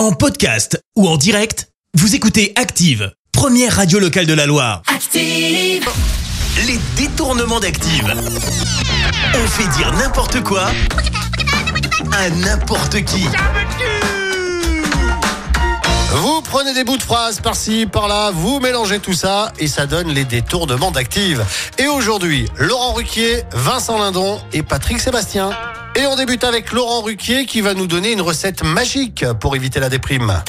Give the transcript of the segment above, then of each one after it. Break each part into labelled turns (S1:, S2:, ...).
S1: En podcast ou en direct, vous écoutez Active, première radio locale de la Loire.
S2: Active.
S1: Les détournements d'Active. On fait dire n'importe quoi à n'importe qui.
S3: Vous prenez des bouts de phrases par-ci, par-là, vous mélangez tout ça et ça donne les détournements d'Active. Et aujourd'hui, Laurent Ruquier, Vincent Lindon et Patrick Sébastien. Et on débute avec Laurent Ruquier qui va nous donner une recette magique pour éviter la déprime.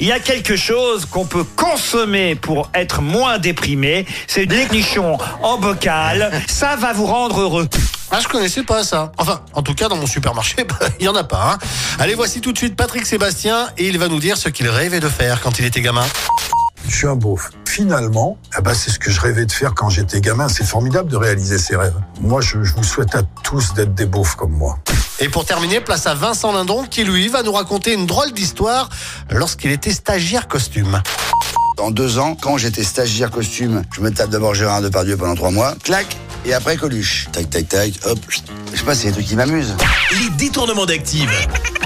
S4: Il y a quelque chose qu'on peut consommer pour être moins déprimé, c'est des nichons en bocal. Ça va vous rendre heureux.
S3: Ah, je connaissais pas ça. Enfin, en tout cas, dans mon supermarché, bah, il y en a pas. hein. Allez, voici tout de suite Patrick Sébastien et il va nous dire ce qu'il rêvait de faire quand il était gamin.
S5: Je suis un beauf. Finalement, eh ben, c'est ce que je rêvais de faire quand j'étais gamin. C'est formidable de réaliser ses rêves. Moi, je, je vous souhaite à tous d'être des beaufs comme moi.
S3: Et pour terminer, place à Vincent Lindon qui, lui, va nous raconter une drôle d'histoire lorsqu'il était stagiaire costume.
S6: En deux ans, quand j'étais stagiaire costume, je me tape d'abord Gérard Depardieu pendant trois mois, clac, et après Coluche. Tac, tac, tac, hop. Je sais pas, c'est des trucs qui m'amusent.
S1: Les détournements d'Active.